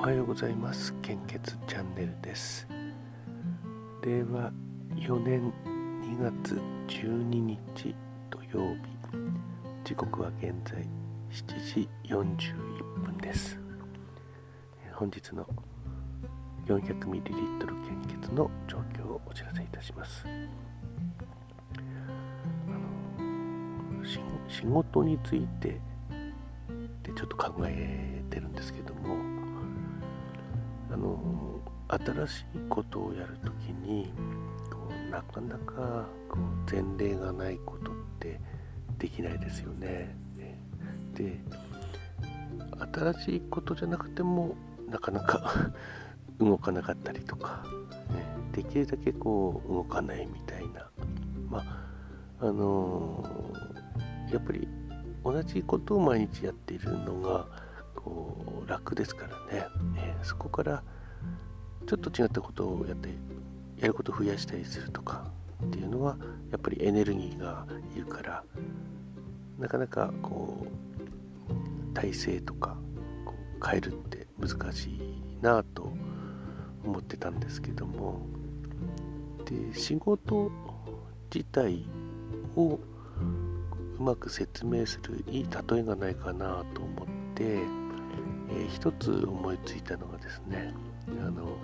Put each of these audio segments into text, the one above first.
おはようございます。献血チャンネルです。令和4年2月12日土曜日。時刻は現在7時41分です。本日の 400ml 献血の状況をお知らせいたします。仕事についてでちょっと考えてるんですけども。あの新しいことをやるときにこうなかなかこう前例がないことってできないですよね。で新しいことじゃなくてもなかなか 動かなかったりとか、ね、できるだけこう動かないみたいな。まああのー、やっぱり同じことを毎日やっているのがこう楽ですからね、えー、そこからちょっと違ったことをやってやることを増やしたりするとかっていうのはやっぱりエネルギーがいるからなかなかこう体制とか変えるって難しいなと思ってたんですけどもで仕事自体をうまく説明するいい例えがないかなと思って、えー、一つ思いついたのがですねあの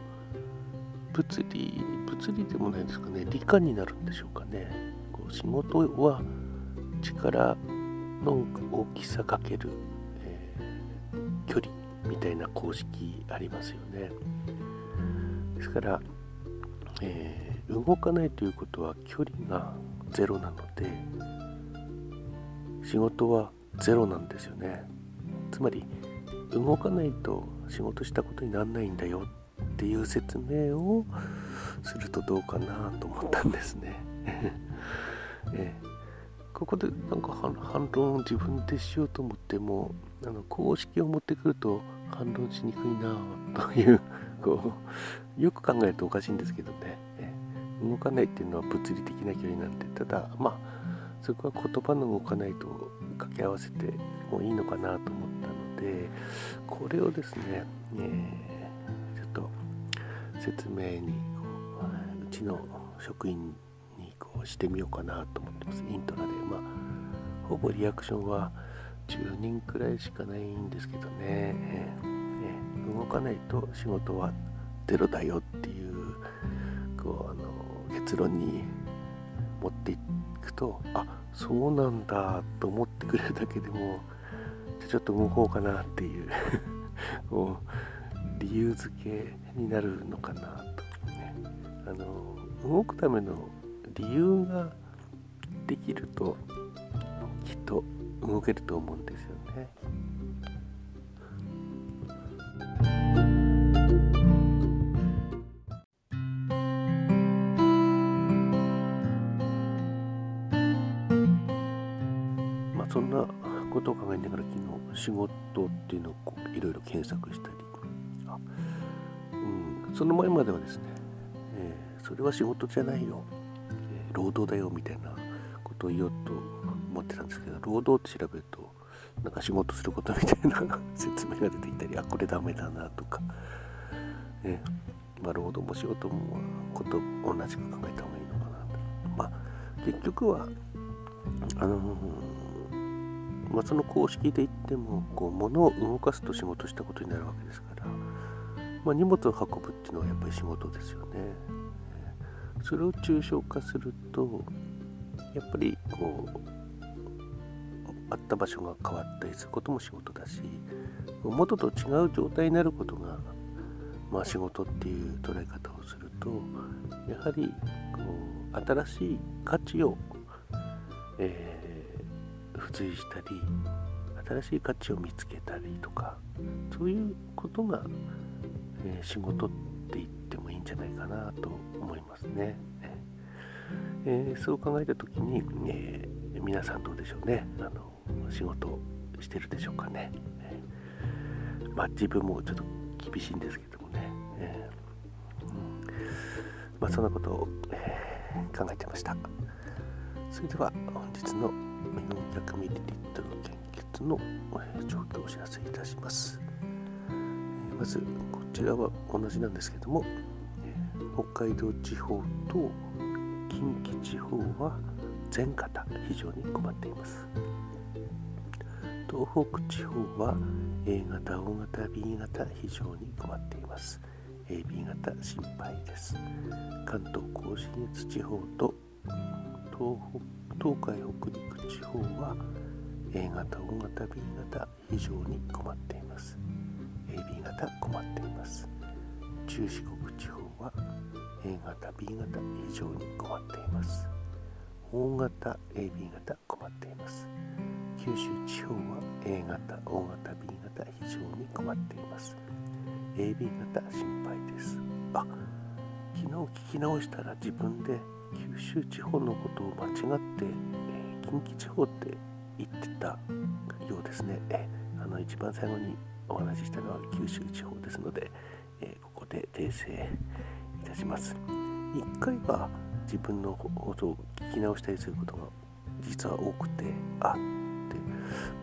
物理物理でもないですかね理科になるんでしょうかね。こう仕事は力の大きさかける、えー、距離みたいな公式ありますよね。ですから、えー、動かないということは距離がゼロなので仕事はゼロなんですよね。つまり動かないと仕事したことにならないんだよっていう説明をするとどうかなと思ったんですね。えここでなんか反論を自分でしようと思ってもあの公式を持ってくると反論しにくいなというこうよく考えるとおかしいんですけどね、動かないっていうのは物理的な距離なんでただまあそこは言葉の動かないと掛け合わせてもいいのかなと思これをですね、えー説明にこううちの職員にこうしてみようかなと思ってます。イントラで。まあほぼリアクションは10人くらいしかないんですけどね、えー、動かないと仕事はゼロだよっていうこうあの結論に持っていくとあそうなんだと思ってくれるだけでもちょっと動こうかなっていう こう理由付けになるのかなと、ね、あの動くための理由ができるときっと動けると思うんですよね。まあそんなことを考えながら昨日仕事っていうのをいろいろ検索したり。うんその前まではですね、えー、それは仕事じゃないよ、えー、労働だよみたいなことを言おうと思ってたんですけど労働って調べるとなんか仕事することみたいな 説明が出てきたりあこれダメだなとか、ねまあ、労働も仕事もこと同じく考えた方がいいのかなと。まあ結局はあのー、まあ、その公式で言ってもこう物を動かすと仕事したことになるわけですからまあ、荷物を運ぶっていうのはやっぱり仕事ですよね。それを抽象化するとやっぱりこうあった場所が変わったりすることも仕事だし元と違う状態になることが、まあ、仕事っていう捉え方をするとやはりこう新しい価値を、えー、付随したり新しい価値を見つけたりとかそういうことがえー、仕事って言ってもいいんじゃないかなと思いますね。えー、そう考えた時に、えー、皆さんどうでしょうねあの仕事してるでしょうかね。えまあ自分もちょっと厳しいんですけどもね、えうん、まあそんなことを、え考えてました。それでは本日の 400ml 献血の状況をお知らせいたします。まずこちらは同じなんですけども北海道地方と近畿地方は全型非常に困っています。東北地方は A 型 O 型 B 型非常に困っています。AB 型心配です。関東甲信越地方と東北東海北陸地方は A 型 O 型 B 型非常に困っています。AB 型困っています。中四国地方は A 型 B 型非常に困っています。O 型 AB 型困っています。九州地方は A 型 O 型 B 型非常に困っています。AB 型心配です。あ昨日聞き直したら自分で九州地方のことを間違って、え、近畿地方って言ってたようですねえあの一番最後にお話ししたのは九州地方ですので、え、ここで訂正いたします1回は自分の放送を聞き直したりすることが実は多くてあって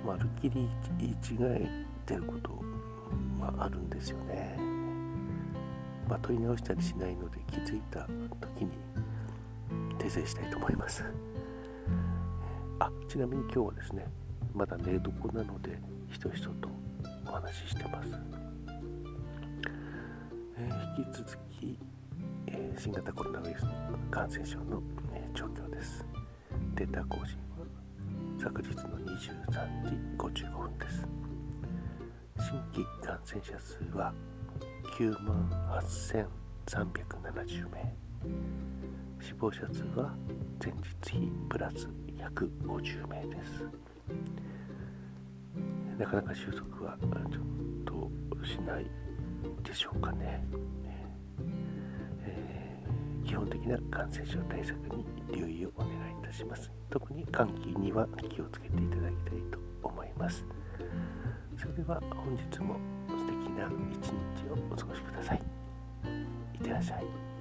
まるっきり言い違えてることまあ、るんですよね。まあ、問い直したりしないので気づいた時に訂正したいと思います。あちなみに今日はですねまだ寝床なのでひとひととお話ししてます。えー、引き続き、えー、新型コロナウイルスの感染症の、えー、状況です。データ更新は昨日の23時55分です。新規感染者数は9万8370名死亡者数は前日比プラス150名ですなかなか収束はちょっとしないでしょうかね、えー、基本的な感染症対策に留意をお願いいたします特に換気には気をつけていただきたいと思いますそれでは本日も素敵な一日をお過ごしください。いってらっしゃい。